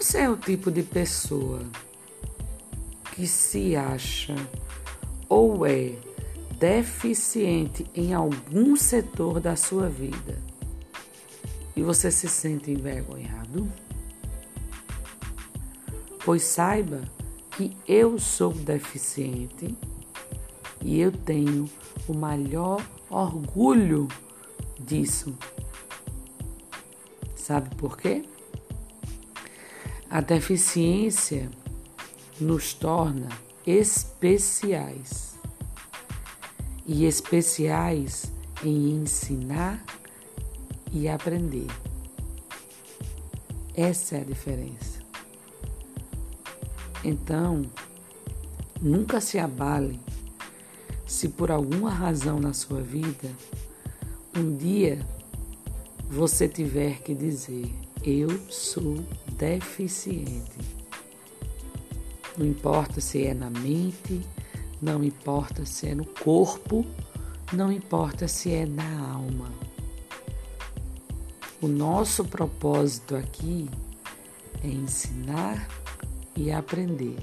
Você é o tipo de pessoa que se acha ou é deficiente em algum setor da sua vida e você se sente envergonhado? Pois saiba que eu sou deficiente e eu tenho o maior orgulho disso. Sabe por quê? A deficiência nos torna especiais e especiais em ensinar e aprender. Essa é a diferença. Então, nunca se abale se por alguma razão na sua vida um dia você tiver que dizer: Eu sou deficiente. Não importa se é na mente, não importa se é no corpo, não importa se é na alma. O nosso propósito aqui é ensinar e aprender.